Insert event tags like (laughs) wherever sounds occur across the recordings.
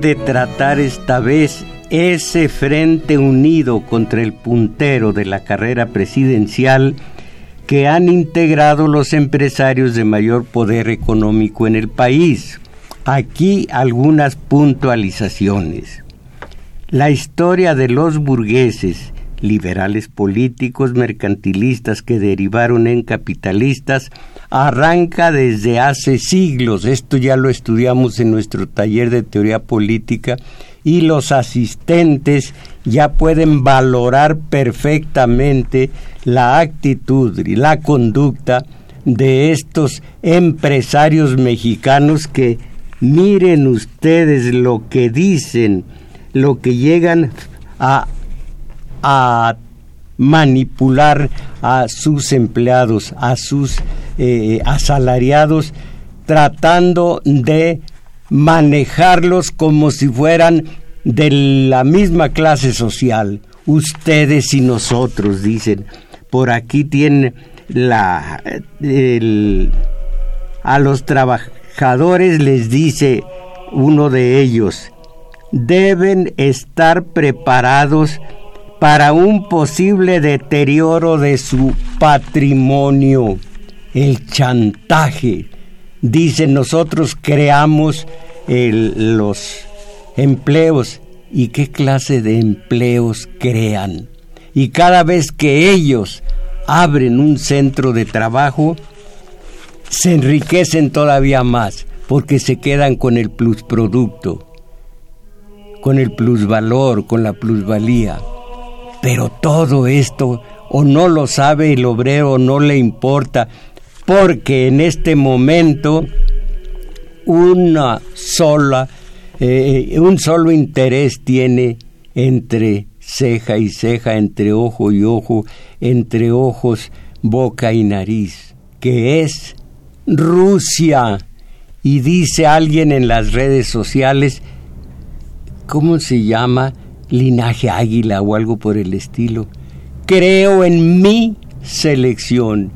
De tratar esta vez ese frente unido contra el puntero de la carrera presidencial que han integrado los empresarios de mayor poder económico en el país. Aquí algunas puntualizaciones. La historia de los burgueses, liberales políticos mercantilistas que derivaron en capitalistas, arranca desde hace siglos. Esto ya lo estudiamos en nuestro taller de teoría política y los asistentes ya pueden valorar perfectamente la actitud y la conducta de estos empresarios mexicanos que miren ustedes lo que dicen, lo que llegan a, a manipular a sus empleados, a sus eh, asalariados, tratando de manejarlos como si fueran de la misma clase social. Ustedes y nosotros, dicen. Por aquí tienen la, a los trabajadores les dice uno de ellos, deben estar preparados para un posible deterioro de su patrimonio, el chantaje. Dicen nosotros creamos los empleos y qué clase de empleos crean. Y cada vez que ellos abren un centro de trabajo, se enriquecen todavía más porque se quedan con el plusproducto, con el plusvalor, con la plusvalía. Pero todo esto o no lo sabe el obrero, no le importa, porque en este momento una sola, eh, un solo interés tiene entre ceja y ceja, entre ojo y ojo, entre ojos, boca y nariz, que es Rusia. Y dice alguien en las redes sociales, ¿cómo se llama? linaje águila o algo por el estilo. Creo en mi selección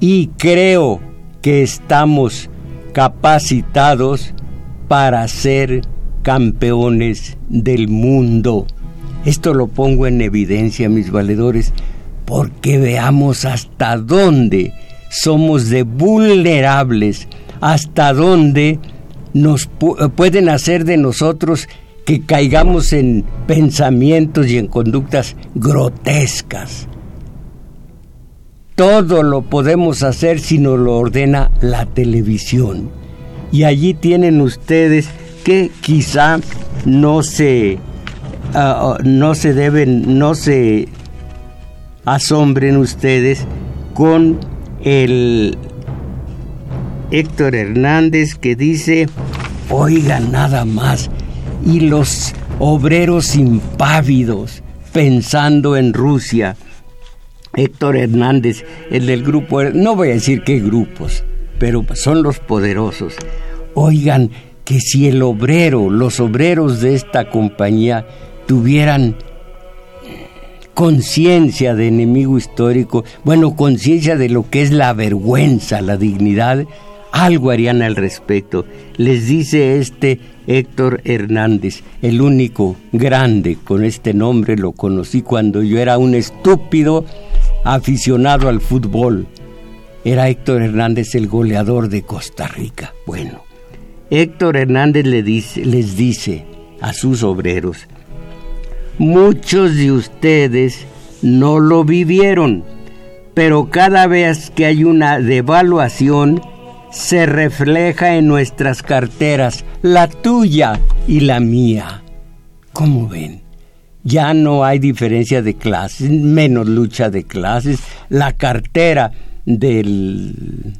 y creo que estamos capacitados para ser campeones del mundo. Esto lo pongo en evidencia, mis valedores, porque veamos hasta dónde somos de vulnerables, hasta dónde nos pueden hacer de nosotros que caigamos en pensamientos y en conductas grotescas. Todo lo podemos hacer si nos lo ordena la televisión. Y allí tienen ustedes que quizá no se, ah, ah, no se deben, no se asombren ustedes con el Héctor Hernández que dice, oigan nada más, y los obreros impávidos pensando en Rusia. Héctor Hernández, el del grupo, no voy a decir qué grupos, pero son los poderosos. Oigan, que si el obrero, los obreros de esta compañía tuvieran conciencia de enemigo histórico, bueno, conciencia de lo que es la vergüenza, la dignidad, algo harían al respecto. Les dice este Héctor Hernández, el único grande con este nombre lo conocí cuando yo era un estúpido aficionado al fútbol. era Héctor Hernández el goleador de Costa Rica. Bueno, Héctor Hernández le dice, les dice a sus obreros, muchos de ustedes no lo vivieron, pero cada vez que hay una devaluación, se refleja en nuestras carteras, la tuya y la mía. ¿Cómo ven? Ya no hay diferencia de clases, menos lucha de clases. La cartera del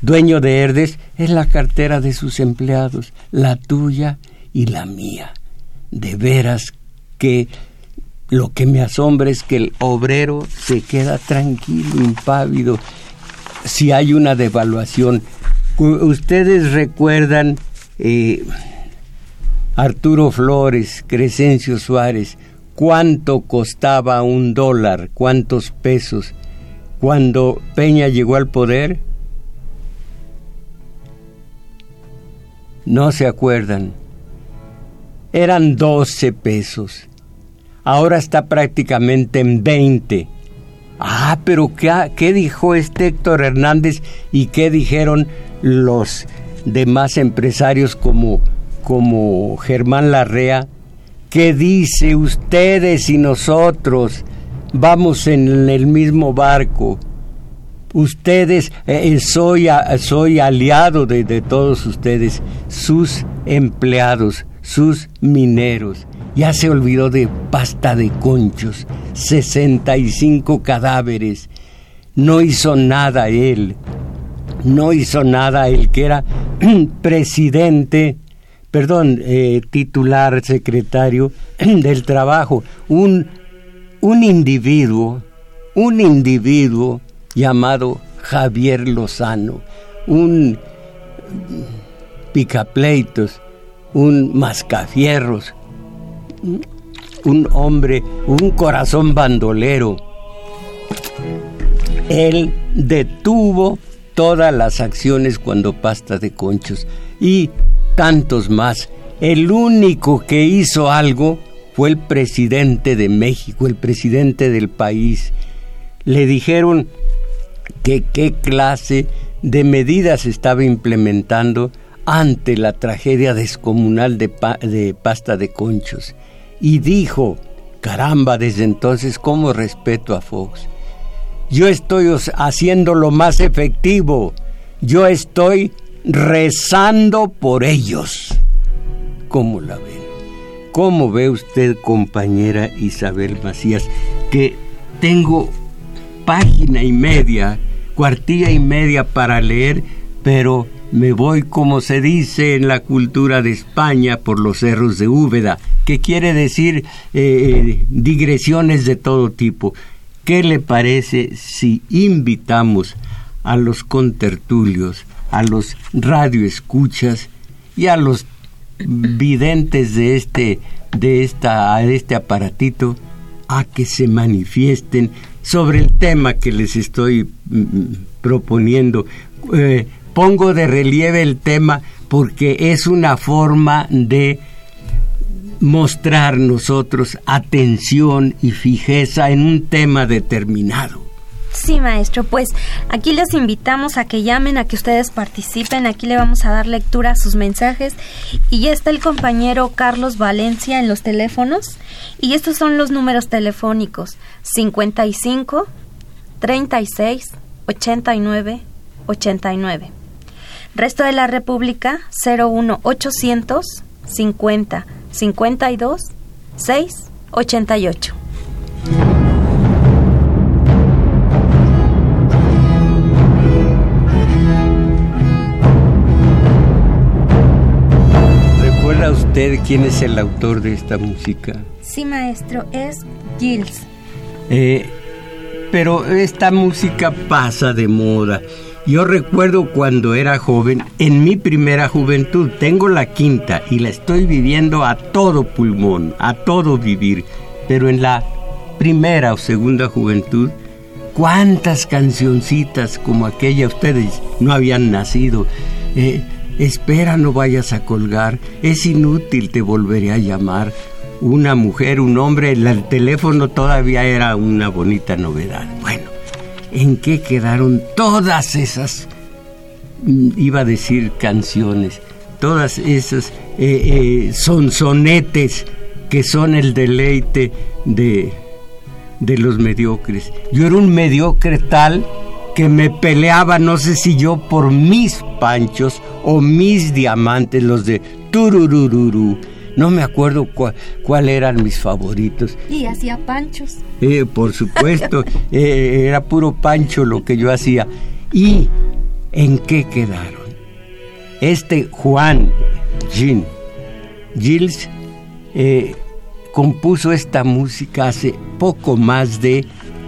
dueño de Herdes es la cartera de sus empleados, la tuya y la mía. De veras que lo que me asombra es que el obrero se queda tranquilo, impávido, si hay una devaluación. Ustedes recuerdan eh, Arturo Flores, Crescencio Suárez, cuánto costaba un dólar, cuántos pesos cuando Peña llegó al poder? No se acuerdan. Eran 12 pesos. Ahora está prácticamente en 20. Ah, pero ¿qué, ¿qué, dijo este Héctor Hernández y qué dijeron los demás empresarios como, como Germán Larrea? ¿Qué dice ustedes y nosotros? vamos en el mismo barco. Ustedes, eh, eh, soy, soy aliado de, de todos ustedes, sus empleados, sus mineros. Ya se olvidó de pasta de conchos, 65 cadáveres. No hizo nada él. No hizo nada el que era (clears throat) presidente, perdón, eh, titular, secretario (clears throat) del trabajo, un un individuo, un individuo llamado Javier Lozano, un picapleitos, un mascafierros, un hombre, un corazón bandolero. Él detuvo todas las acciones cuando pasta de conchos y tantos más. El único que hizo algo fue el presidente de México, el presidente del país. Le dijeron que qué clase de medidas estaba implementando ante la tragedia descomunal de, pasta de conchos. Y dijo, caramba, desde entonces, ¿cómo respeto a Fox? Yo estoy haciendo lo más efectivo. Yo estoy rezando por ellos. ¿Cómo la ven? ¿Cómo ve usted, compañera Isabel Macías, que tengo página y media, cuartilla y media para leer, pero me voy, como se dice en la cultura de España, por los cerros de Úbeda, que quiere decir eh, digresiones de todo tipo. ¿Qué le parece si invitamos a los contertulios, a los radioescuchas y a los videntes de este, de esta, este aparatito a que se manifiesten sobre el tema que les estoy mm, mm, proponiendo. Eh, pongo de relieve el tema porque es una forma de mostrar nosotros atención y fijeza en un tema determinado. Sí, maestro, pues aquí les invitamos a que llamen, a que ustedes participen, aquí le vamos a dar lectura a sus mensajes y ya está el compañero Carlos Valencia en los teléfonos y estos son los números telefónicos 55 36 89 89. Resto de la República 01 800 50 52 6 88. Usted quién es el autor de esta música? Sí, maestro, es Gilles. Eh, pero esta música pasa de moda. Yo recuerdo cuando era joven, en mi primera juventud, tengo la quinta y la estoy viviendo a todo pulmón, a todo vivir. Pero en la primera o segunda juventud, cuántas cancioncitas como aquella ustedes no habían nacido. Eh, Espera, no vayas a colgar, es inútil, te volveré a llamar. Una mujer, un hombre, el teléfono todavía era una bonita novedad. Bueno, en qué quedaron todas esas, mm, iba a decir canciones, todas esas eh, eh, que son el deleite de, de los mediocres. Yo era un mediocre tal que me peleaba, no sé si yo por mis panchos o mis diamantes, los de tururururu. No me acuerdo cuál eran mis favoritos. Y hacía panchos. Eh, por supuesto, (laughs) eh, era puro pancho lo que yo hacía. ¿Y en qué quedaron? Este Juan Gin, Gilles eh, compuso esta música hace poco más de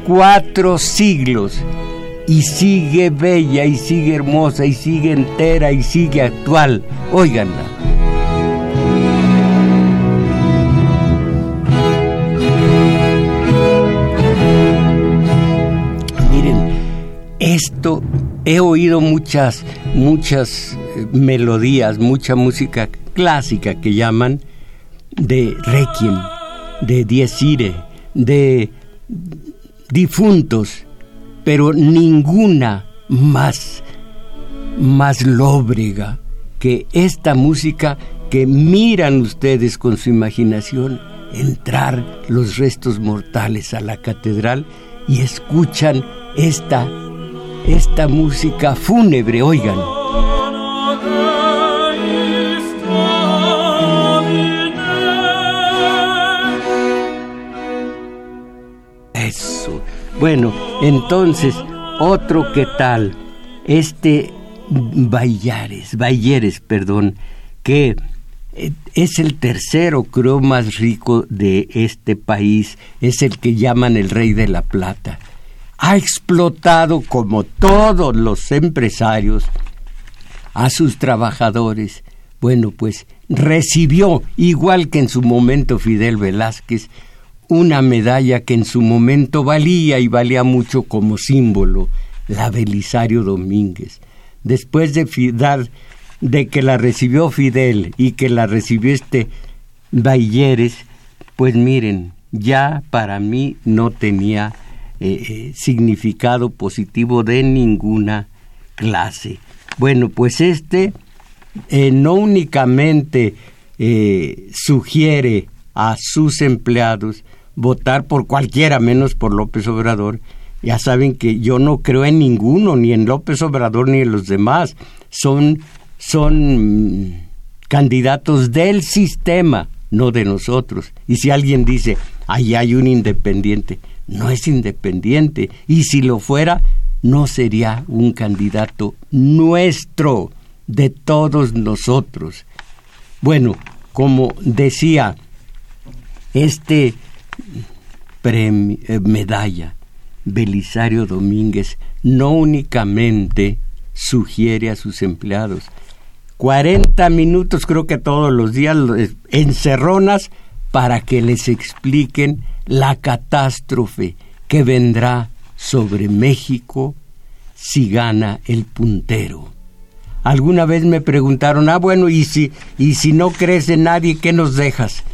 cuatro siglos y sigue bella y sigue hermosa y sigue entera y sigue actual. Óiganla. Miren, esto he oído muchas, muchas eh, melodías, mucha música clásica que llaman de requiem, de dies irae, de difuntos pero ninguna más, más lóbrega que esta música que miran ustedes con su imaginación entrar los restos mortales a la catedral y escuchan esta, esta música fúnebre, oigan. Bueno, entonces, otro que tal, este Bayares, Bayeres, perdón, que eh, es el tercero, creo, más rico de este país, es el que llaman el rey de la plata. Ha explotado, como todos los empresarios, a sus trabajadores. Bueno, pues recibió, igual que en su momento Fidel Velázquez, una medalla que en su momento valía y valía mucho como símbolo, la Belisario Domínguez. Después de, dar, de que la recibió Fidel y que la recibió este Bayeres, pues miren, ya para mí no tenía eh, eh, significado positivo de ninguna clase. Bueno, pues este eh, no únicamente sugiere a sus empleados votar por cualquiera menos por López Obrador. Ya saben que yo no creo en ninguno, ni en López Obrador ni en los demás. Son, son candidatos del sistema, no de nosotros. Y si alguien dice, ahí hay un independiente, no es independiente. Y si lo fuera, no sería un candidato nuestro, de todos nosotros. Bueno, como decía, este eh, medalla Belisario Domínguez no únicamente sugiere a sus empleados 40 minutos creo que todos los días encerronas para que les expliquen la catástrofe que vendrá sobre México si gana el puntero. Alguna vez me preguntaron, ah bueno, y si y si no crees en nadie, ¿qué nos dejas?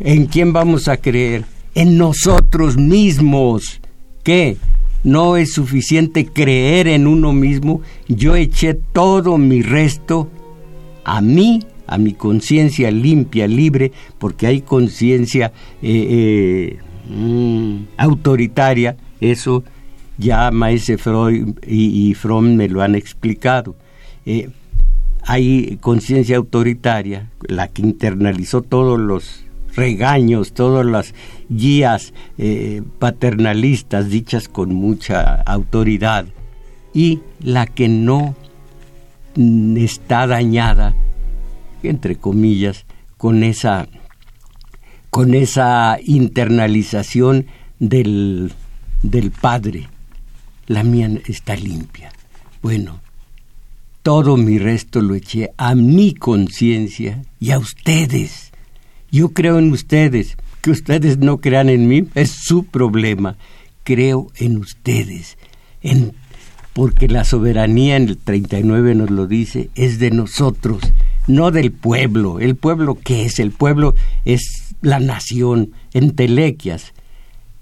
¿En quién vamos a creer? En nosotros mismos. ¿Qué? No es suficiente creer en uno mismo. Yo eché todo mi resto a mí, a mi conciencia limpia, libre, porque hay conciencia eh, eh, mm, autoritaria. Eso ya Maese Freud y, Fromm me lo han explicado. Eh, hay conciencia autoritaria, la que internalizó todos los regaños, todas las guías eh, paternalistas dichas con mucha autoridad y la que no mm, está dañada, entre comillas, con esa, con esa internalización del, del Padre. La mía está limpia. Bueno, todo mi resto lo eché a mi conciencia y a ustedes yo creo en ustedes. Que ustedes no crean en mí es su problema. Creo en ustedes. En, porque la soberanía en el 39 nos lo dice, es de nosotros, no del pueblo. ¿El pueblo qué es? El pueblo es la nación, entelequias.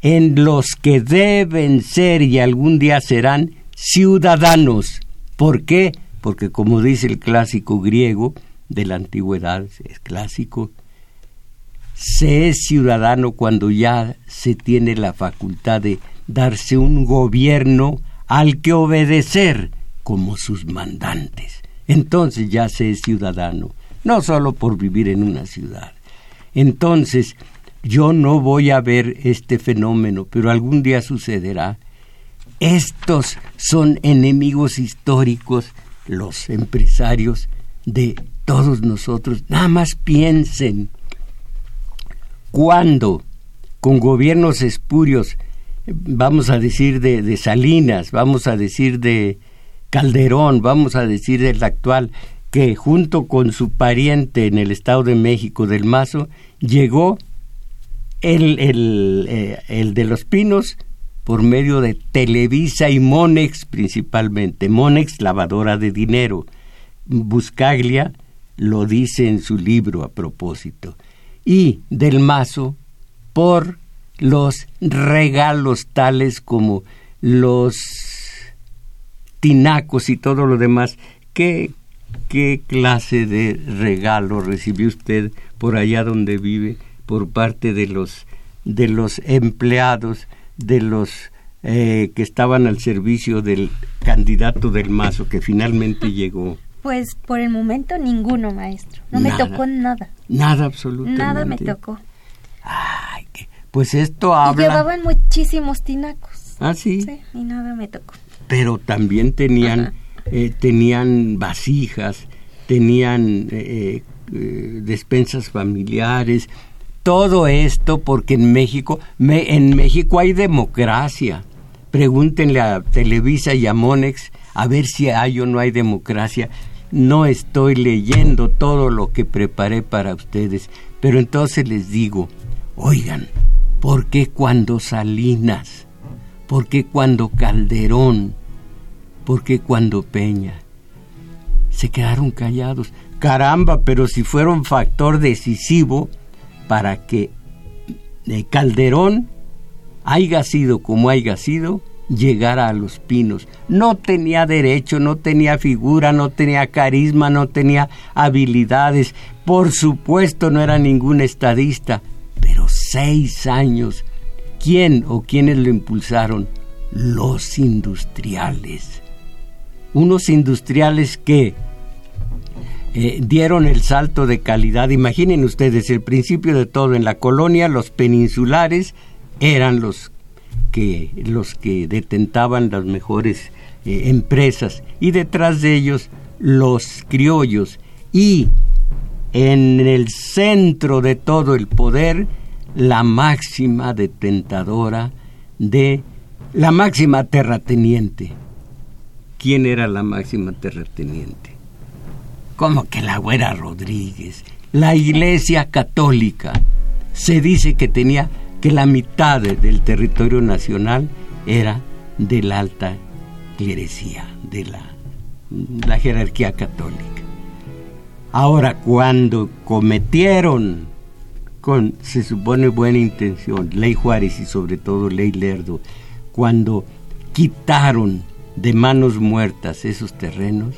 en los que deben ser y algún día serán ciudadanos. ¿Por qué? Porque como dice el clásico griego de la antigüedad, es clásico, se es ciudadano cuando ya se tiene la facultad de darse un gobierno al que obedecer como sus mandantes. Entonces ya se es ciudadano, no solo por vivir en una ciudad. Entonces, yo no voy a ver este fenómeno, pero algún día sucederá. Estos son enemigos históricos, los empresarios de todos nosotros. Nada más piensen cuando con gobiernos espurios, vamos a decir de, de Salinas, vamos a decir de Calderón, vamos a decir del actual, que junto con su pariente en el Estado de México, del Mazo, llegó el, el, eh, el de los Pinos por medio de Televisa y Monex principalmente. Monex, lavadora de dinero. Buscaglia lo dice en su libro a propósito. Y del Mazo por los regalos tales como los tinacos y todo lo demás que ¿Qué clase de regalo recibió usted por allá donde vive por parte de los de los empleados de los eh, que estaban al servicio del candidato del Mazo que finalmente llegó? Pues por el momento ninguno, maestro. No me tocó nada. Nada absolutamente. Nada me tocó. Ay, pues esto habla. Y llevaban muchísimos tinacos. Ah, sí. Sí, y nada me tocó. Pero también tenían eh, tenían vasijas, tenían eh, eh, despensas familiares, todo esto porque en México, en México hay democracia. Pregúntenle a Televisa y a Monex a ver si hay o no hay democracia. No estoy leyendo todo lo que preparé para ustedes, pero entonces les digo, oigan, ¿por qué cuando Salinas? ¿Por qué cuando Calderón? porque cuando Peña se quedaron callados. Caramba, pero si fueron factor decisivo para que eh, Calderón haya sido como haya sido, llegara a los pinos. No tenía derecho, no tenía figura, no tenía carisma, no tenía habilidades. Por supuesto no era ningún estadista, pero seis años. ¿Quién o quiénes lo impulsaron? Los industriales unos industriales que eh, dieron el salto de calidad. Imaginen ustedes, el principio de todo en la colonia, los peninsulares eran los que, los que detentaban las mejores eh, empresas y detrás de ellos los criollos y en el centro de todo el poder la máxima detentadora de la máxima terrateniente quién era la máxima terrateniente. Como que la güera Rodríguez. La Iglesia Católica se dice que tenía que la mitad del territorio nacional era de la alta clerecía, de la, jerarquía católica. Ahora, cuando cometieron con, se supone, buena intención, Ley Juárez y sobre todo Ley Lerdo, cuando quitaron de manos muertas esos terrenos,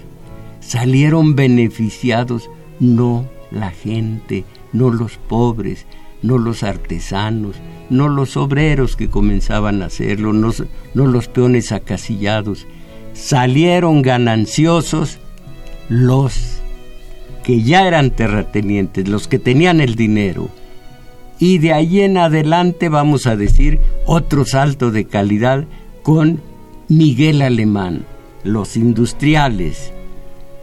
salieron beneficiados no la gente, no los pobres, no los artesanos, no los obreros que comenzaban a hacerlo, no, no los peones acasillados. Salieron gananciosos los que ya eran terratenientes, los que tenían el dinero. Y de ahí en adelante vamos a decir otro salto de calidad con Miguel Alemán, los industriales.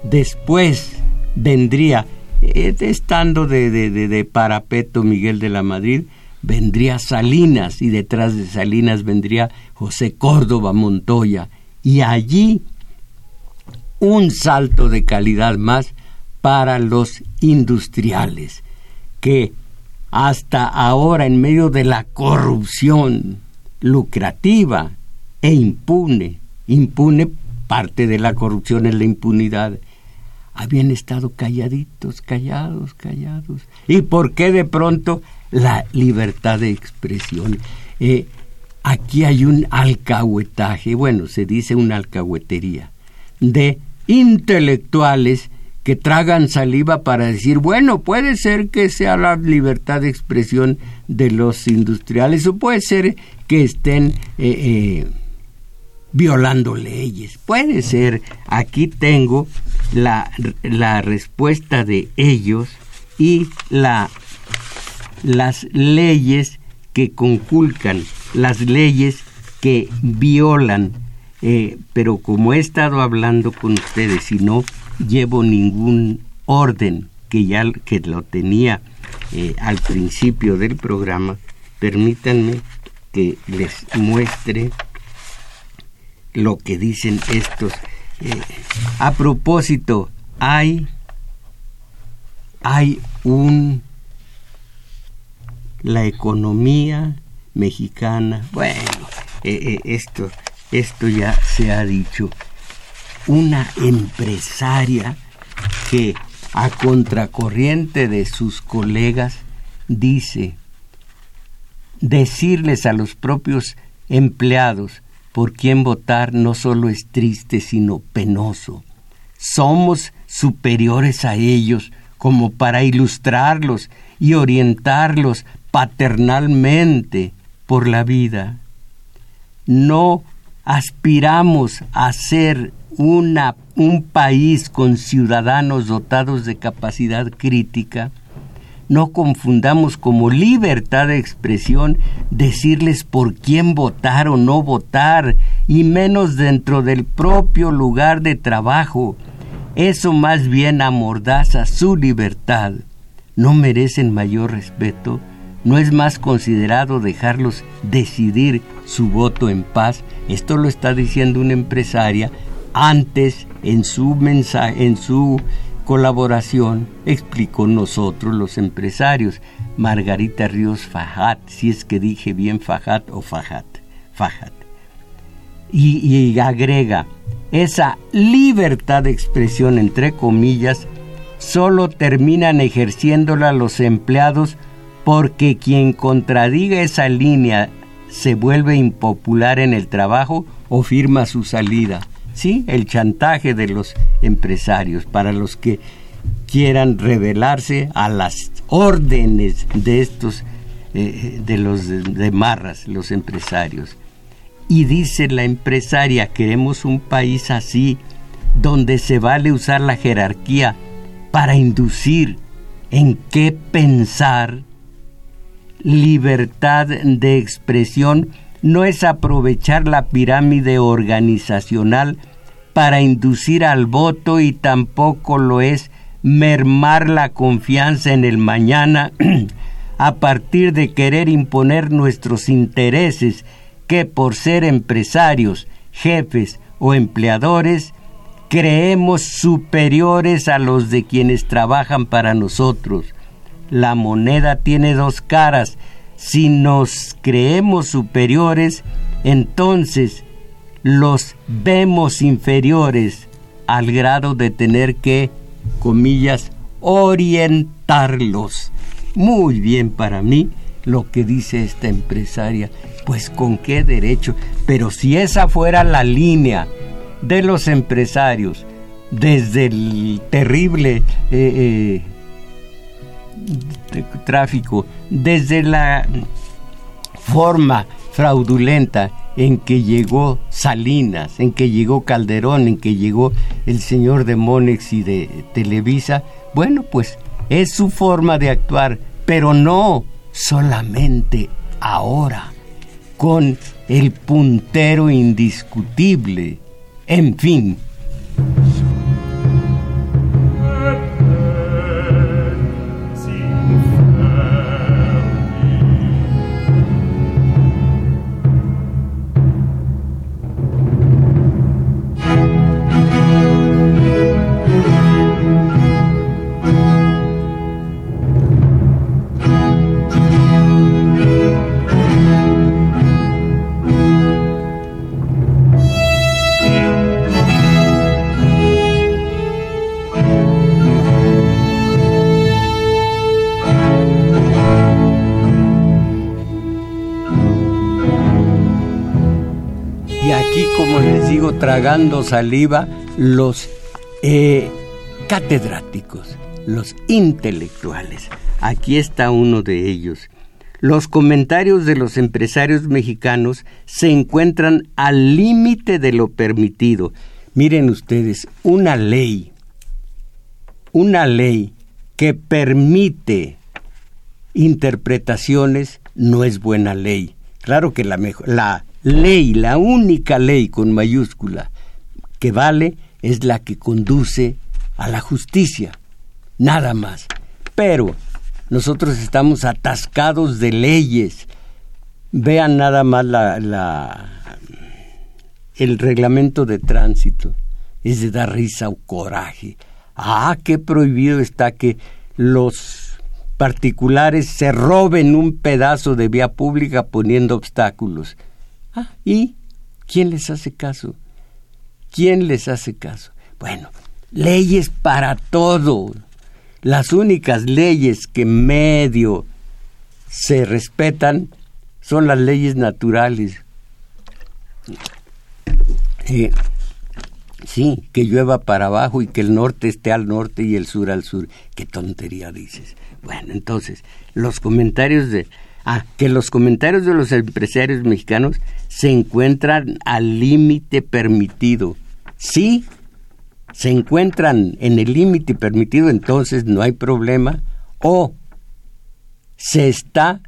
Después vendría, eh, estando de, de, parapeto Miguel de la Madrid, vendría Salinas y detrás de Salinas vendría José Córdoba Montoya. Y allí un salto de calidad más para los industriales, que hasta ahora en medio de la corrupción lucrativa e impune, impune parte de la corrupción en la impunidad. Habían estado calladitos, callados, callados. ¿Y por qué de pronto la libertad de expresión? Eh, aquí hay un alcahuetaje, bueno, se dice una alcahuetería, de intelectuales que tragan saliva para decir, bueno, puede ser que sea la libertad de expresión de los industriales o puede ser que estén eh, eh, violando leyes. Puede ser, aquí tengo la, la respuesta de ellos y la, las leyes que conculcan, las leyes que violan. Eh, pero como he estado hablando con ustedes y no llevo ningún orden que ya que lo tenía eh, al principio del programa, permítanme que les muestre lo que dicen estos. Eh, a propósito, hay, hay un la economía mexicana, bueno, eh, eh, esto, esto ya se ha dicho, una empresaria que a contracorriente de sus colegas dice, decirles a los propios empleados por quién votar no solo es triste, sino penoso. Somos superiores a ellos como para ilustrarlos y orientarlos paternalmente por la vida. No aspiramos a ser una, un país con ciudadanos dotados de capacidad crítica, no confundamos como libertad de expresión decirles por quién votar o no votar, y menos dentro del propio lugar de trabajo. Eso más bien amordaza su libertad. ¿No merecen mayor respeto? ¿No es más considerado dejarlos decidir su voto en paz? Esto lo está diciendo una empresaria antes en su mensaje, en su colaboración explicó nosotros los empresarios. Margarita Ríos Fajat, si es que dije bien Fajat o Fajat, Fajat. Y, y agrega, esa libertad de expresión, entre comillas, solo terminan ejerciéndola los empleados porque quien contradiga esa línea se vuelve impopular en el trabajo o firma su salida. Sí, el chantaje de los empresarios para los que quieran rebelarse a las órdenes de estos, eh, de los de marras, los empresarios. Y dice la empresaria, queremos un país así, donde se vale usar la jerarquía para inducir en qué pensar libertad de expresión no es aprovechar la pirámide organizacional para inducir al voto y tampoco lo es mermar la confianza en el mañana (clears throat) a partir de querer imponer nuestros intereses que por ser empresarios, jefes o empleadores, creemos superiores a los de quienes trabajan para nosotros la moneda tiene dos caras. Si nos creemos superiores, entonces los vemos inferiores al grado de tener que, comillas, orientarlos. Muy bien para mí lo que dice esta empresaria. Pues con qué derecho. Pero si esa fuera la línea de los empresarios, desde el terrible eh, eh, tráfico, desde la forma fraudulenta en que llegó Salinas, en que llegó Calderón, en que llegó el señor de Monex y de Televisa, bueno, pues es su forma de actuar, pero no solamente ahora, con el puntero indiscutible. En fin. Saliva los eh, catedráticos, los intelectuales. Aquí está uno de ellos. Los comentarios de los empresarios mexicanos se encuentran al límite de lo permitido. Miren ustedes, una ley, una ley que permite interpretaciones no es buena ley. Claro que la, la ley, la única ley con mayúscula que vale es la que conduce a la justicia, nada más. Pero nosotros estamos atascados de leyes. Vean nada más la, el reglamento de tránsito. Es de dar risa o coraje. Ah, qué prohibido está que los particulares se roben un pedazo de vía pública poniendo obstáculos. Ah, ¿y quién les hace caso? ¿Quién les hace caso? Bueno, leyes para todo. Las únicas leyes que medio se respetan son las leyes naturales. Eh, sí, que llueva para abajo y que el norte esté al norte y el sur al sur. Qué tontería dices. Bueno, entonces, los comentarios de... Ah, que los comentarios de los empresarios mexicanos se encuentran al límite permitido. Sí, se encuentran en el límite permitido, entonces no hay problema, o se está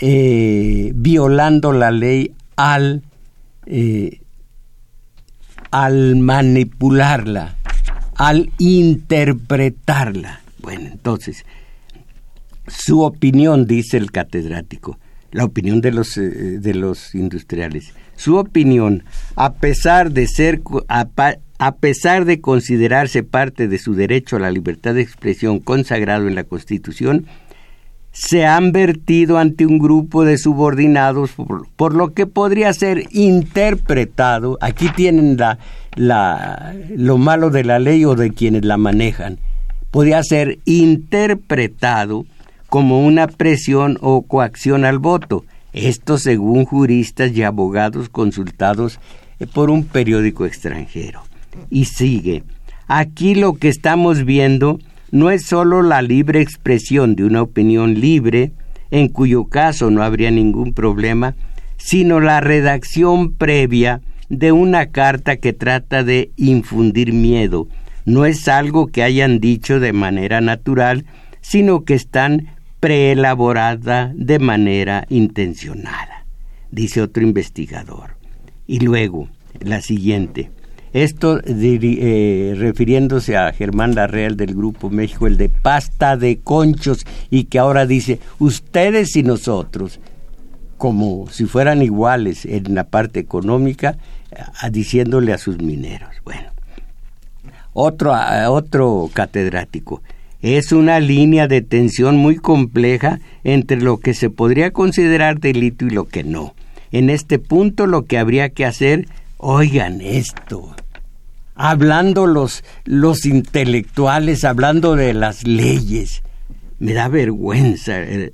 eh, violando la ley al, eh, al manipularla, al interpretarla. Bueno, entonces, su opinión, dice el catedrático, la opinión de los, eh, de los industriales, su opinión, a pesar de ser, a pesar de considerarse parte de su derecho a la libertad de expresión consagrado en la Constitución, se han vertido ante un grupo de subordinados, por, lo que podría ser interpretado, aquí tienen la, lo malo de la ley o de quienes la manejan, podría ser interpretado como una presión o coacción al voto, esto según juristas y abogados consultados por un periódico extranjero y sigue. Aquí lo que estamos viendo no es sólo la libre expresión de una opinión libre, en cuyo caso no habría ningún problema, sino la redacción previa de una carta que trata de infundir miedo. No es algo que hayan dicho de manera natural, sino que están preelaborada de manera intencionada, dice otro investigador. Y luego, la siguiente. Esto eh, refiriéndose a Germán Larreal del Grupo México, el de pasta de conchos, y que ahora dice ustedes y nosotros, como si fueran iguales en la parte económica, diciéndole a sus mineros. Bueno, otro, otro catedrático. Es una línea de tensión muy compleja entre lo que se podría considerar delito y lo que no. En este punto lo que habría que hacer, oigan esto, hablando los, los intelectuales, hablando de las leyes. Me da vergüenza, eh,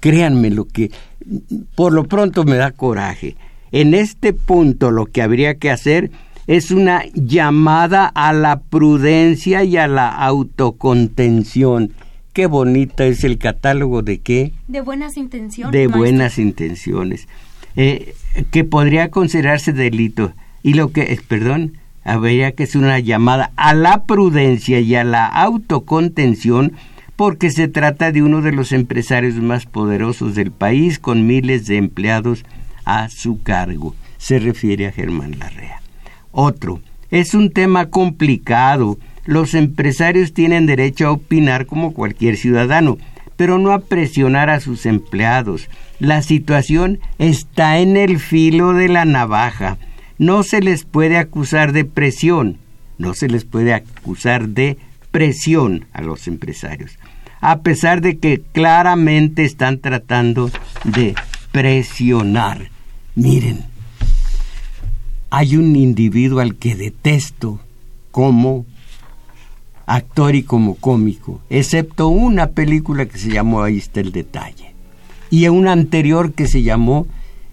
créanme lo que por lo pronto me da coraje. En este punto lo que habría que hacer es una llamada a la prudencia y a la autocontención. Qué bonita es el catálogo de qué? De buenas intenciones. De buenas intenciones. Eh, que podría considerarse delito. Y lo que, es, perdón, habría que hacer una llamada a la prudencia y a la autocontención porque se trata de uno de los empresarios más poderosos del país con miles de empleados a su cargo. Se refiere a Germán Larrea. Otro, es un tema complicado. Los empresarios tienen derecho a opinar como cualquier ciudadano, pero no a presionar a sus empleados. La situación está en el filo de la navaja no se les puede acusar de presión, no se les puede acusar de presión a los empresarios, a pesar de que claramente están tratando de presionar. Miren, hay un individuo al que detesto como actor y como cómico, excepto una película que se llamó Ahí está el detalle, y una anterior que se llamó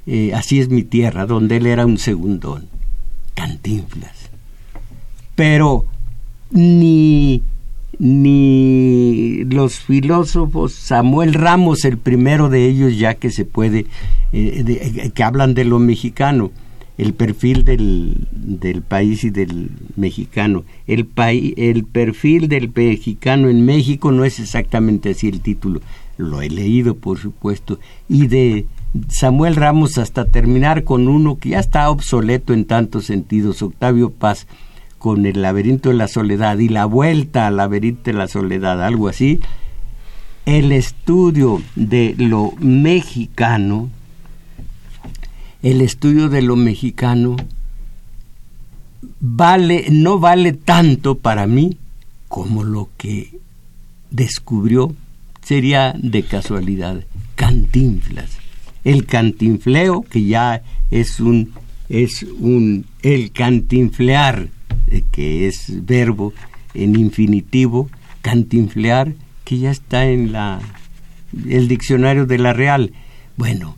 eh, Así es mi tierra, donde él era un segundón. Cantinflas. Pero ni, ni los filósofos, Samuel Ramos, el primero de ellos, ya que se puede, eh, que hablan de lo mexicano, el perfil del, del país y del mexicano. El, el perfil del mexicano en México no es exactamente así el título, lo he leído por supuesto, y de Samuel Ramos hasta terminar con uno que ya está obsoleto en tantos sentidos, Octavio Paz, con el laberinto de la soledad y la vuelta al laberinto de la soledad, algo así, el estudio de lo mexicano el estudio de lo mexicano vale, no vale tanto para mí como lo que descubrió sería de casualidad Cantinflas. El cantinfleo, que ya es un es un el cantinflear, eh, que es verbo en infinitivo, cantinflear, que ya está en la el diccionario de la Real. Bueno,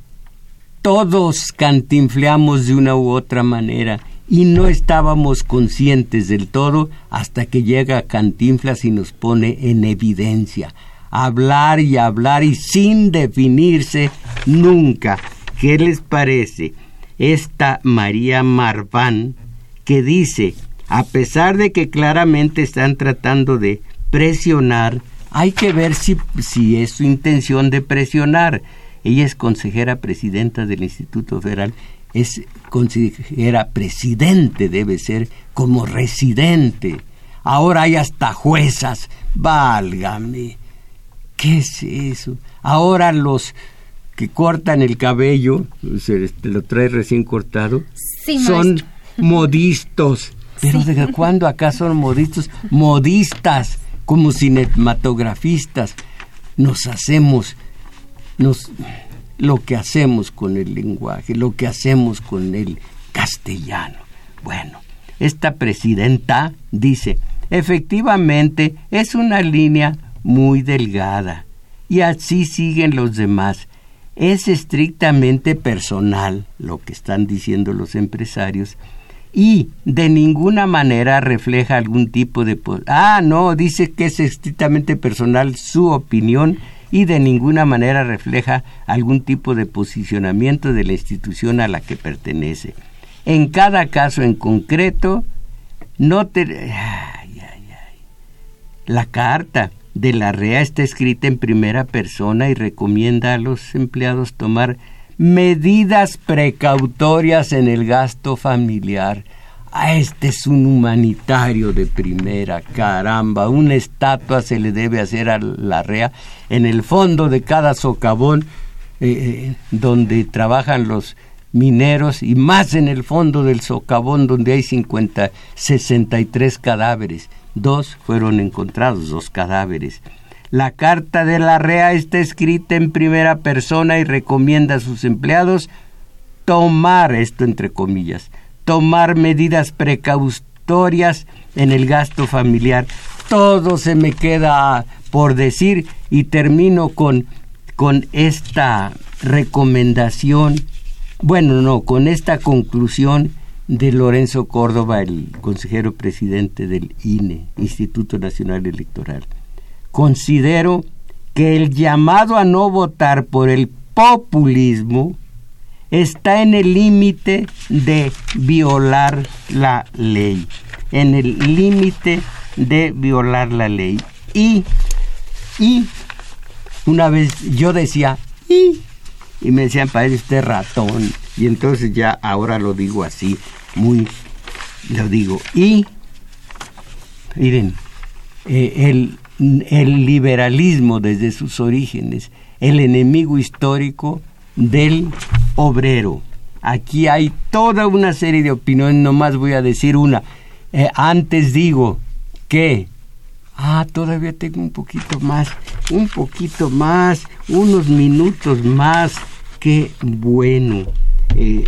todos cantinfleamos de una u otra manera y no estábamos conscientes del todo hasta que llega Cantinflas y nos pone en evidencia. Hablar y hablar y sin definirse nunca. ¿Qué les parece? Esta María Marván que dice, a pesar de que claramente están tratando de presionar, hay que ver si, si es su intención de presionar ella es consejera presidenta del Instituto Federal, es consejera presidente, debe ser como residente. Ahora hay hasta juezas. Válgame. ¿Qué es eso? Ahora los que cortan el cabello, se lo trae recién cortado, son modistos. Pero ¿desde cuándo acá son modistos? Modistas, como cinematografistas. Nos hacemos lo que hacemos con el lenguaje, lo que hacemos con el castellano. Bueno, esta presidenta dice, efectivamente es una línea muy delgada y así siguen los demás. Es estrictamente personal lo que están diciendo los empresarios y de ninguna manera refleja algún tipo de... Ah, no, dice que es estrictamente personal su opinión y de ninguna manera refleja algún tipo de posicionamiento de la institución a la que pertenece. En cada caso en concreto, no te... La carta de la REA está escrita en primera persona y recomienda a los empleados tomar medidas precautorias en el gasto familiar a este es un humanitario de primera, caramba, una estatua se le debe hacer a la REA en el fondo de cada socavón eh, eh, donde trabajan los mineros y más en el fondo del socavón donde hay 50, 63 cadáveres. Dos fueron encontrados, dos cadáveres. La carta de la REA está escrita en primera persona y recomienda a sus empleados tomar esto entre comillas tomar medidas precautorias en el gasto familiar. Todo se me queda por decir y termino con, con esta recomendación, bueno, no, con esta conclusión de Lorenzo Córdoba, el consejero presidente del INE, Instituto Nacional Electoral. Considero que el llamado a no votar por el populismo está en el límite de violar la ley, en el límite de violar la ley. Y, y, una vez yo decía, y, y me decían, padre, usted ratón. Y entonces ya ahora lo digo así, muy, lo digo. Y, miren, eh, el, el liberalismo desde sus orígenes, el enemigo histórico del obrero. Aquí hay toda una serie de opiniones, nomás voy a decir una. Eh, antes digo que, ah, todavía tengo un poquito más, un poquito más, unos minutos más, qué bueno. Eh,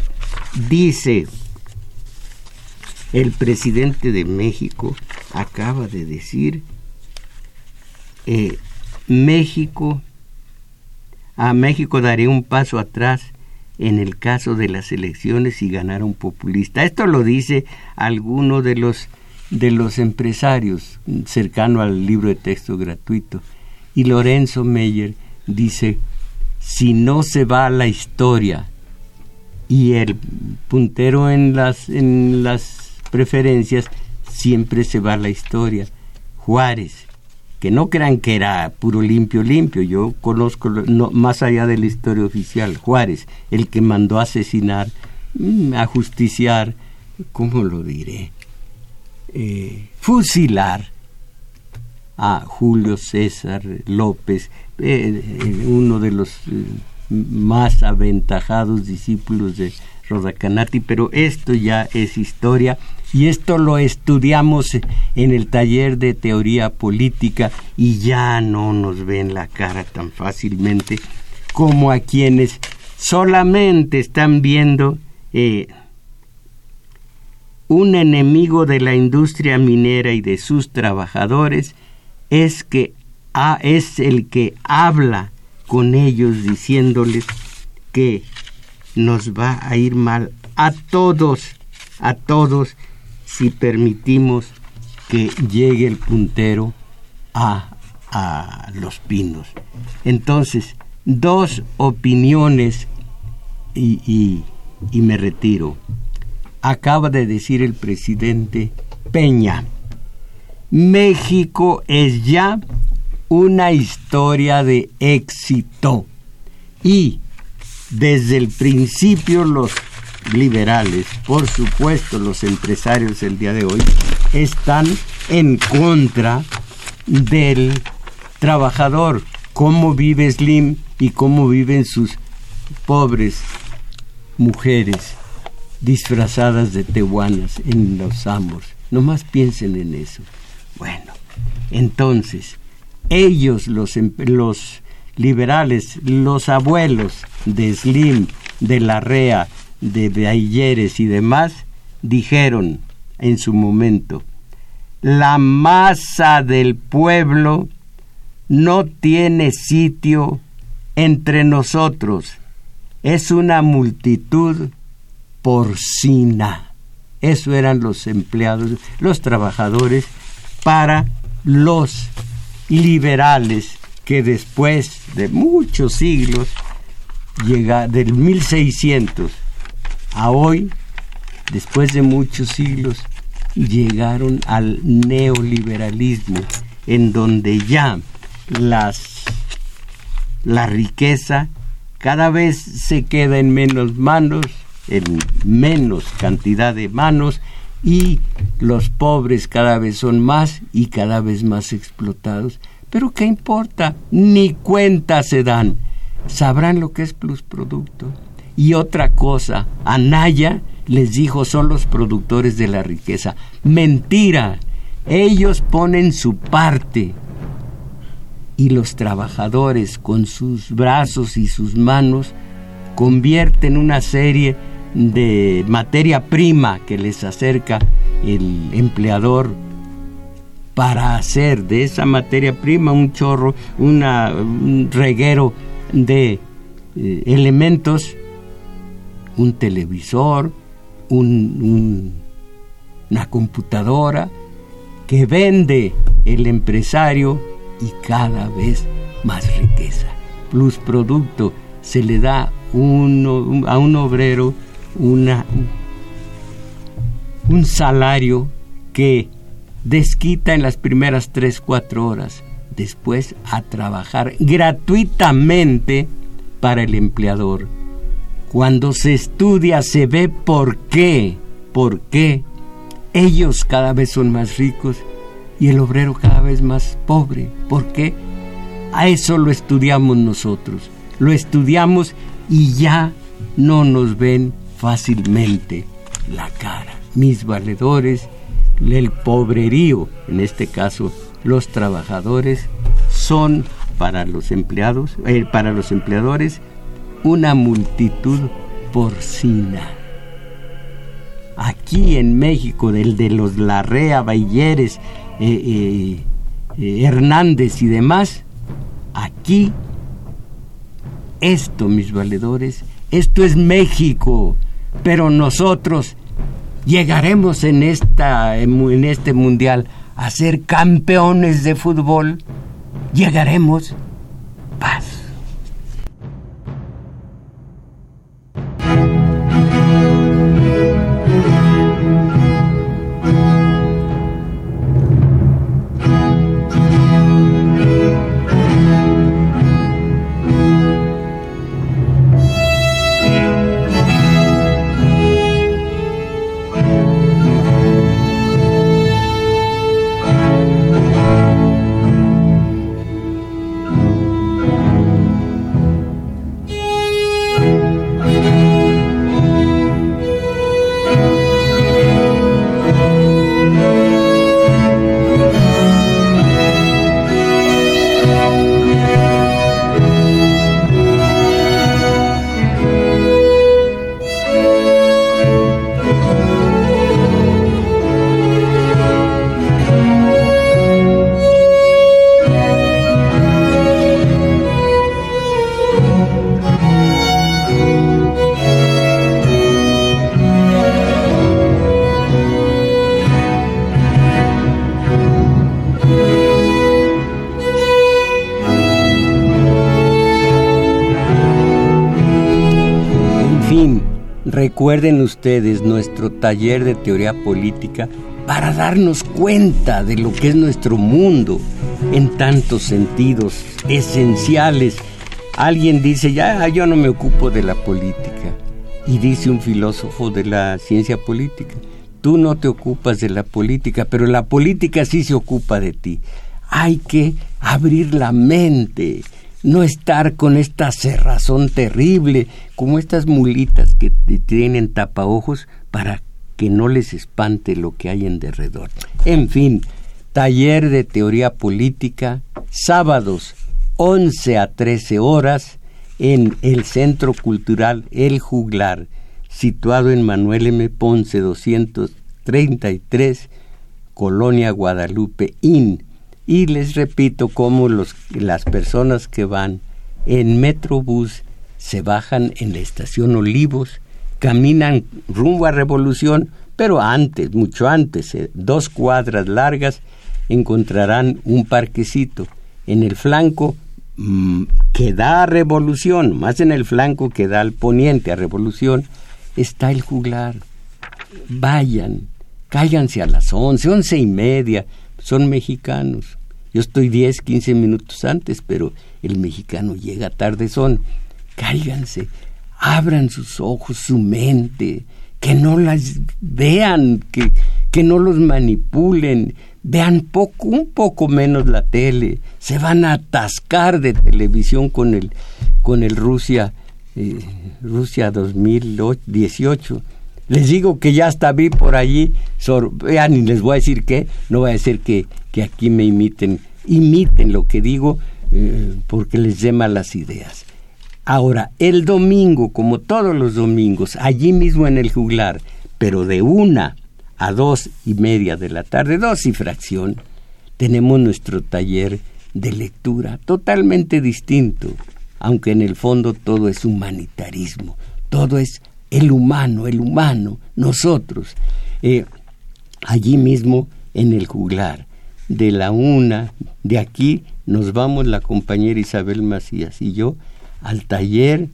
dice, el presidente de México acaba de decir, eh, México, a México daría un paso atrás en el caso de las elecciones y ganar un populista. Esto lo dice alguno de los de los empresarios cercano al libro de texto gratuito. Y Lorenzo Meyer dice, si no se va a la historia y el puntero en las, en las preferencias, siempre se va a la historia. Juárez, que no crean que era puro limpio, limpio, yo conozco no, más allá de la historia oficial, Juárez, el que mandó a asesinar, mm, a justiciar, ¿cómo lo diré? Eh, fusilar a Julio César López, eh, eh, uno de los más aventajados discípulos de Rodacanati, pero esto ya es historia y esto lo estudiamos en el taller de teoría política y ya no nos ven la cara tan fácilmente como a quienes solamente están viendo un enemigo de la industria minera y de sus trabajadores es que es el que habla con ellos diciéndoles que nos va a ir mal a todos, a todos, si permitimos que llegue el puntero a, a los pinos. Entonces, dos opiniones y, y me retiro acaba de decir el presidente Peña. México es ya una historia de éxito y desde el principio los liberales, por supuesto los empresarios del día de hoy, están en contra del trabajador, cómo vive Slim y cómo viven sus pobres mujeres disfrazadas de tehuanas en los amos. Nomás piensen en eso. Bueno, entonces, ellos, los, em, los liberales, los abuelos de Slim, de Larrea, de Bailleres y demás, dijeron en su momento, la masa del pueblo no tiene sitio entre nosotros, es una multitud porcina. Eso eran los empleados, los trabajadores para los liberales que después de muchos siglos, llega del 1600 a hoy, después de muchos siglos, llegaron al neoliberalismo, en donde ya las, la riqueza cada vez se queda en menos manos en menos cantidad de manos y los pobres cada vez son más y cada vez más explotados. Pero ¿qué importa? Ni cuenta se dan. Sabrán lo que es plusproducto. Y otra cosa, Anaya les dijo son los productores de la riqueza. Mentira. Ellos ponen su parte y los trabajadores con sus brazos y sus manos convierten una serie de materia prima que les acerca el empleador para hacer de esa materia prima un chorro, un reguero de eh, elementos, un televisor, una computadora que vende el empresario y cada vez más riqueza. Plus producto se le da a un obrero un salario que desquita en las primeras 3, 4 horas, después a trabajar gratuitamente para el empleador. Cuando se estudia se ve por qué, por qué ellos cada vez son más ricos y el obrero cada vez más pobre. ¿Por qué? A eso lo estudiamos nosotros. Lo estudiamos y ya no nos ven fácilmente la cara. Mis valedores, el pobrerío, en este caso los trabajadores, son para los empleados, eh, para los empleadores, una multitud porcina. Aquí en México, del de los Larrea, Bayeres, eh, eh, Hernández y demás, aquí esto, mis valedores, Esto es México, pero nosotros llegaremos en, esta, en este mundial a ser campeones de fútbol. Llegaremos. Paz. Recuerden ustedes nuestro taller de teoría política para darnos cuenta de lo que es nuestro mundo en tantos sentidos esenciales. Alguien dice, ya yo no me ocupo de la política. Y dice un filósofo de la ciencia política, tú no te ocupas de la política, pero la política sí se ocupa de ti. Hay que abrir la mente, no estar con esta cerrazón terrible, como estas mulitas que tienen tapaojos para que no les espante lo que hay en derredor. En fin, taller de teoría política, sábados 11 a 13 horas en el Centro Cultural El Juglar, situado en Manuel M. Ponce 233, Colonia Guadalupe IN y les repito cómo los, las personas que van en Metrobús se bajan en la estación Olivos, caminan rumbo a Revolución, pero antes, mucho antes, eh, dos cuadras largas, encontrarán un parquecito. En el flanco mm, que da a Revolución, más en el flanco que da al poniente a Revolución, está el juglar. Vayan, cáiganse a las once, once y media, son mexicanos. Yo estoy 10, 15 minutos antes, pero el mexicano llega tarde son. Cáiganse, abran sus ojos, su mente, que no las vean, que, que no los manipulen, vean poco, un poco menos la tele, se van a atascar de televisión con el, con el Rusia, eh, Rusia 2018 les digo que ya hasta vi por allí, vean y les voy a decir que, no voy a decir que, que aquí me imiten, imiten lo que digo eh, porque les dé malas ideas. Ahora, el domingo, como todos los domingos, allí mismo en el juglar, pero de una a dos y media de la tarde, dos y fracción, tenemos nuestro taller de lectura totalmente distinto, aunque en el fondo todo es humanitarismo, todo es el humano, el humano, nosotros, eh, allí mismo en el juglar. De la una, de aquí nos vamos la compañera Isabel Macías y yo al taller,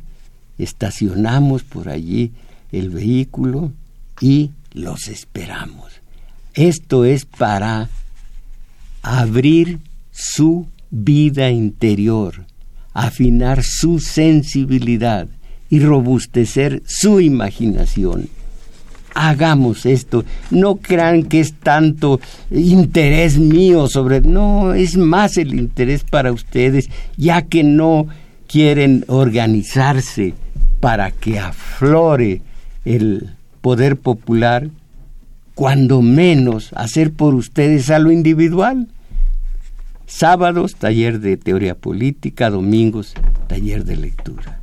estacionamos por allí el vehículo y los esperamos. Esto es para abrir su vida interior, afinar su sensibilidad, y robustecer su imaginación. Hagamos esto, no crean que es tanto interés mío sobre... No, es más el interés para ustedes, ya que no quieren organizarse para que aflore el poder popular, cuando menos hacer por ustedes a lo individual. Sábados, taller de teoría política, domingos, taller de lectura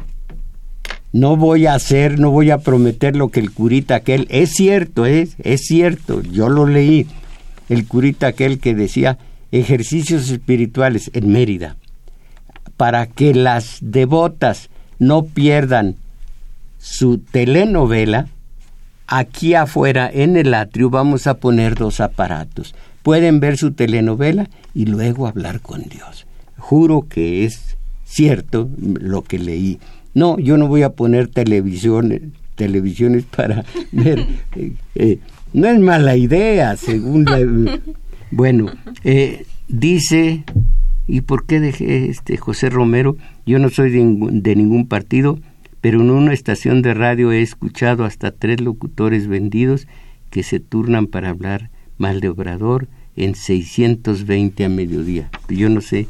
no voy a hacer, no voy a prometer lo que el curita aquel, es cierto, es, es cierto, yo lo leí, el curita aquel que decía ejercicios espirituales en Mérida, para que las devotas no pierdan su telenovela, aquí afuera en el atrio vamos a poner dos aparatos. Pueden ver su telenovela y luego hablar con Dios. Juro que es cierto lo que leí. No, yo no voy a poner televisiones, televisiones para (laughs) ver. Eh, eh, no es mala idea, según la... (laughs) Bueno, eh, dice, ¿y por qué dejé este José Romero? Yo no soy de, ningún partido, pero en una estación de radio he escuchado hasta tres locutores vendidos que se turnan para hablar mal de Obrador en 620 a mediodía. Yo no sé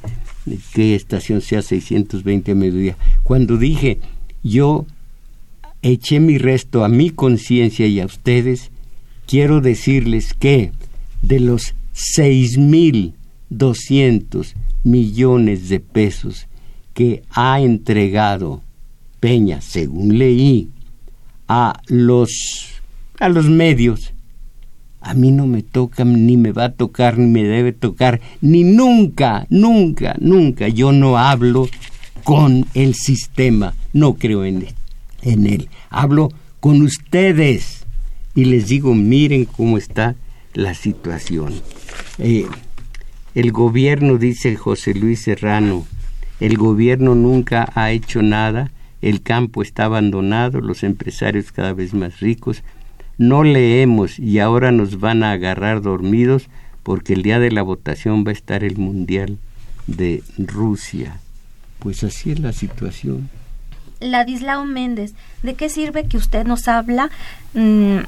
qué estación sea 620 a mediodía. Cuando dije, yo eché mi resto a mi conciencia y a ustedes, quiero decirles que de los 6.200 millones de pesos que ha entregado Peña, según leí, a los, a los medios, a mí no me toca, ni me va a tocar, ni me debe tocar, ni nunca, nunca, nunca. Yo no hablo con el sistema, no creo en él. Hablo con ustedes y les digo, miren cómo está la situación. Eh, el gobierno, dice José Luis Serrano, el gobierno nunca ha hecho nada, el campo está abandonado, los empresarios cada vez más ricos, no leemos y ahora nos van a agarrar dormidos porque el día de la votación va a estar el Mundial de Rusia. Pues así es la situación. Ladislao Méndez, ¿de qué sirve que usted nos habla, mm,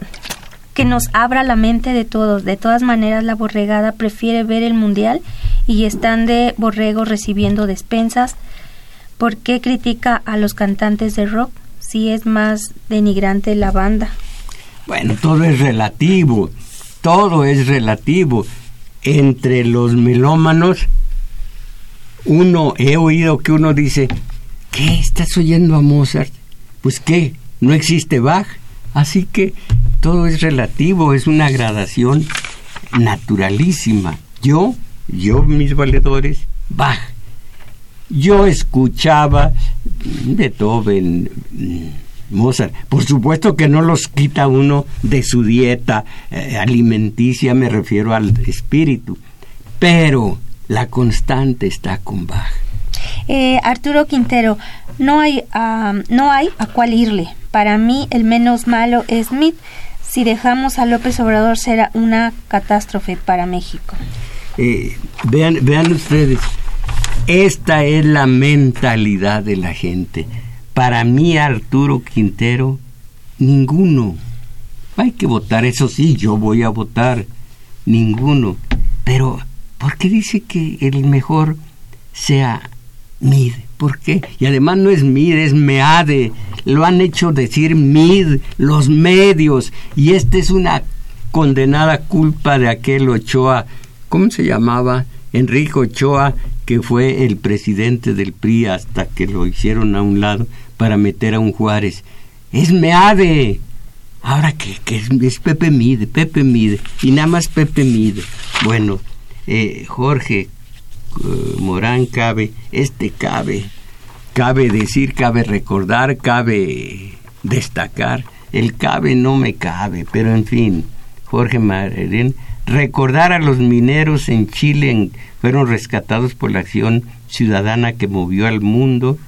que nos abra la mente de todos? De todas maneras, la borregada prefiere ver el mundial y están de borrego recibiendo despensas. ¿Por qué critica a los cantantes de rock si es más denigrante la banda? Bueno, todo es relativo, todo es relativo. Entre los melómanos, uno, he oído que uno dice, ¿qué estás oyendo a Mozart? Pues qué, no existe Bach. Así que todo es relativo, es una gradación naturalísima. Yo, yo, mis valedores, Bach. Yo escuchaba Beethoven, Mozart. Por supuesto que no los quita uno de su dieta eh, alimenticia, me refiero al espíritu, pero la constante está con Bach. Eh, Arturo Quintero, no hay, ah, no hay a cuál irle. Para mí el menos malo es Smith. Si dejamos a López Obrador será una catástrofe para México. Eh, vean, vean ustedes, esta es la mentalidad de la gente. Para mí Arturo Quintero, ninguno. Hay que votar, eso sí, yo voy a votar. Ninguno. Pero, ¿por qué dice que el mejor sea Mid. ¿Por qué? Y además no es Mid, es Meade. Lo han hecho decir Mid, los medios. Y esta es una condenada culpa de aquel Ochoa. ¿Cómo se llamaba? Enrique Ochoa, que fue el presidente del PRI hasta que lo hicieron a un lado para meter a un Juárez. Es Meade. Ahora que, es, Pepe Mide, Pepe Mide, y nada más Pepe Mide. Bueno, eh, Jorge, eh, Morán cabe, este cabe, cabe decir, cabe recordar, cabe destacar. El cabe no me cabe, pero en fin, Jorge Marín, recordar a los mineros en Chile fueron rescatados por la acción ciudadana que movió al mundo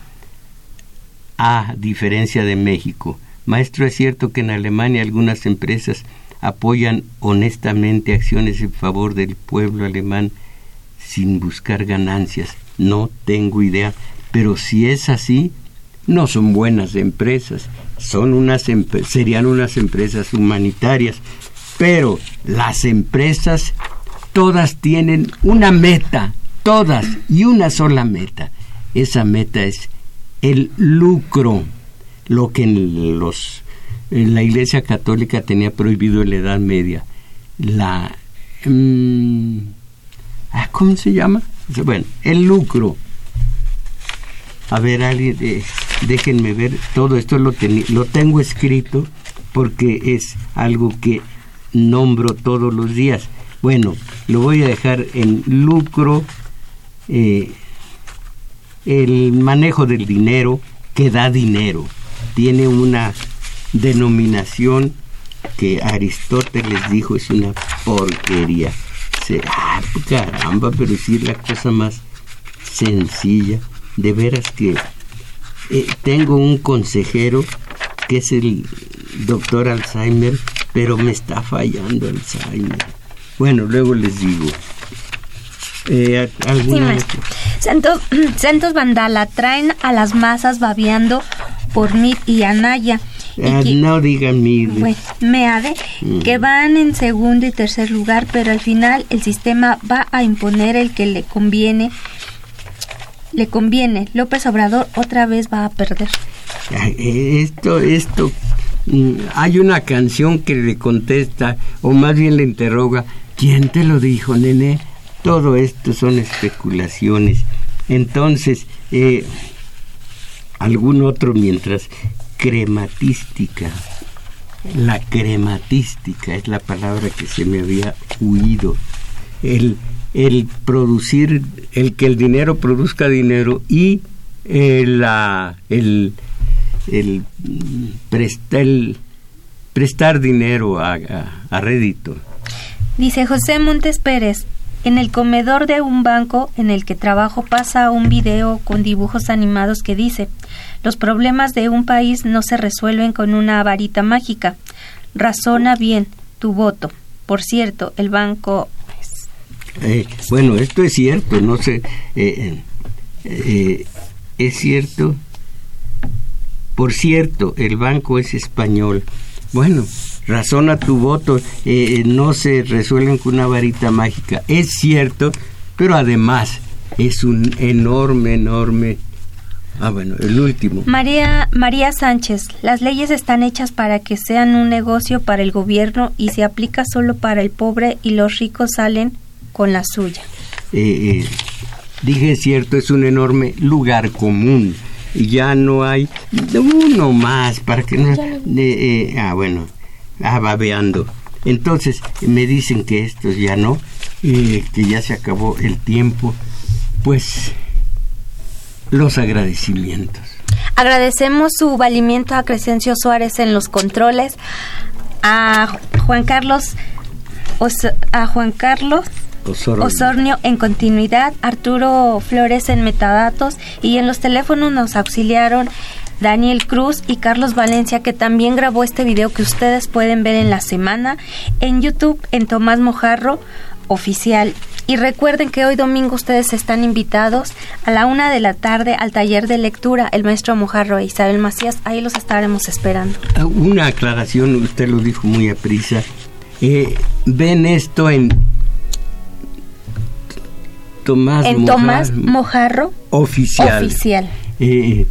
a diferencia de México. Maestro, es cierto que en Alemania algunas empresas apoyan honestamente acciones en favor del pueblo alemán sin buscar ganancias. No tengo idea, pero si es así, no son buenas empresas, son unas serían unas empresas humanitarias, pero las empresas todas tienen una meta, todas y una sola meta. Esa meta es el lucro, lo que en los en la Iglesia Católica tenía prohibido en la Edad Media, la mm, Ah, ¿Cómo se llama? Bueno, el lucro. A ver, alguien, eh, déjenme ver, todo esto lo, lo tengo escrito porque es algo que nombro todos los días. Bueno, lo voy a dejar en lucro, eh, el manejo del dinero que da dinero. tiene una denominación que Aristóteles dijo es una porquería. Se, ah, caramba, pero sí la cosa más sencilla. De veras que eh, tengo un consejero que es el doctor Alzheimer, pero me está fallando Alzheimer. Bueno, luego les digo. Eh, Santos, (clears throat) Santos Vandala traen a las masas babeando por Mid y Anaya. Ah, no digan Mid. Meade, mm. que van en segundo y tercer lugar, pero al final el sistema va a imponer el que le conviene. Le conviene. López Obrador otra vez va a perder. Esto, esto, mm, hay una canción que le contesta, o más bien le interroga, ¿quién te lo dijo, nene? Todo esto son especulaciones. Entonces, eh, algún otro mientras, crematística. La crematística es la palabra que se me había huido. El, el producir, el que el dinero produzca dinero y eh, la, el, el, prestar, prestar dinero a, a rédito. Dice José Montes Pérez, en el comedor de un banco en el que trabajo pasa un video con dibujos animados que dice Los problemas de un país no se resuelven con una varita mágica. Razona bien tu voto. Por cierto, el banco... Eh, bueno, esto es cierto, no sé. Eh, eh, es cierto. Por cierto, el banco es español. Bueno, razona tu voto, eh, no se resuelven con una varita mágica. Es cierto, pero además es un enorme, enorme... Ah, bueno, el último. María, María Sánchez, las leyes están hechas para que sean un negocio para el gobierno y se aplica solo para el pobre y los ricos salen con la suya. Eh, eh, dije cierto, es un enorme lugar común. Ya no hay uno más para que no... ah, bueno, ah, babeando. Entonces me dicen que estos ya no, que ya se acabó el tiempo. Pues los agradecimientos. Agradecemos su valimiento a Crescencio Suárez en los controles, a Juan Carlos, a Juan Carlos Osornio. en continuidad, Arturo Flores en metadatos y en los teléfonos nos auxiliaron Daniel Cruz y Carlos Valencia, que también grabó este video que ustedes pueden ver en la semana en YouTube en Tomás Mojarro Oficial. Y recuerden que hoy domingo ustedes están invitados a la una de la tarde al taller de lectura el maestro Mojarro e Isabel Macías. Ahí los estaremos esperando. Ah, una aclaración, usted lo dijo muy a prisa. Eh, ven esto en Tomás en Tomás Mojarro Oficial. Oficial. Eh,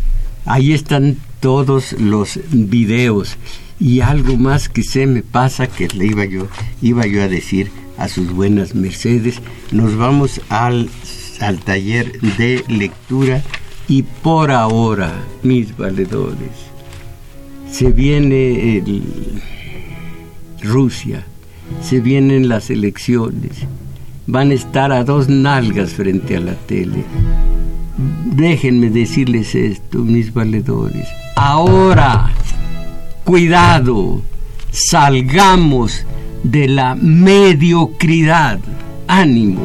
Ahí están todos los videos. Y algo más que se me pasa que le iba yo iba yo a decir a sus buenas mercedes. Nos vamos al, al taller de lectura. Y por ahora, mis valedores, se viene el, Rusia, se vienen las elecciones, van a estar a dos nalgas frente a la tele Déjenme decirles esto, mis valedores. Ahora, cuidado, salgamos de la mediocridad. Ánimo.